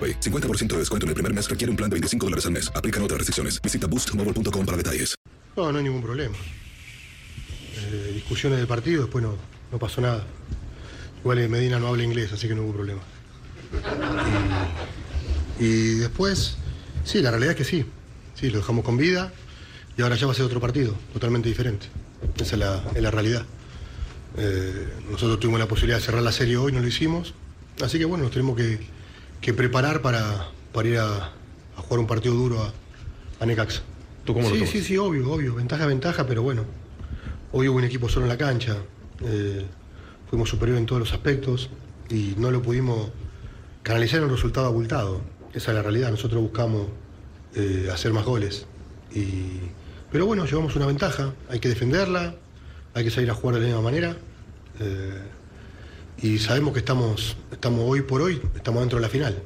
AroPay. 50% de descuento en el primer mes requiere un plan de 25 dólares al mes. Aplican otras restricciones. Visita boostmobile.com para detalles. No, no hay ningún problema. Eh, discusiones del partido, después no, no pasó nada. Igual eh, Medina no habla inglés, así que no hubo problema. Y, después, sí, la realidad es que sí. Sí, lo dejamos con vida y ahora ya va a ser otro partido, totalmente diferente. Esa es la, es la realidad. Eh, nosotros tuvimos la posibilidad de cerrar la serie hoy, no lo hicimos. Así que bueno, nos tenemos que, que preparar para, para ir a, a jugar un partido duro a, a Necaxa. ¿Tú cómo lo sí, sí, sí, obvio, obvio. Ventaja, ventaja, pero bueno. Hoy hubo un equipo solo en la cancha. eh, fuimos superiores en todos los aspectos y no lo pudimos canalizar en un resultado abultado. Esa es la realidad. Nosotros buscamos eh, hacer más goles. Y, pero bueno, llevamos una ventaja. Hay que defenderla, hay que salir a jugar de la misma manera. eh, y sabemos que estamos, estamos hoy por hoy, estamos dentro de la final.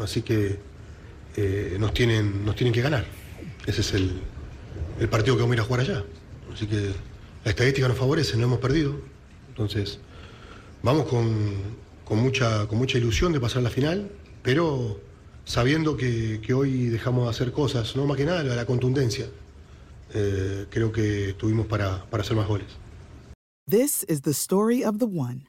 Así que eh, nos, tienen, nos tienen que ganar. Ese es el, el partido que vamos a ir a jugar allá. Así que la estadística nos favorece, no hemos perdido. Entonces, vamos con, con mucha, con mucha ilusión de pasar la final, pero sabiendo que, hoy dejamos de hacer cosas, no más que nada la, la contundencia. Eh, creo que tuvimos para, para hacer más goles. This is the story of the one.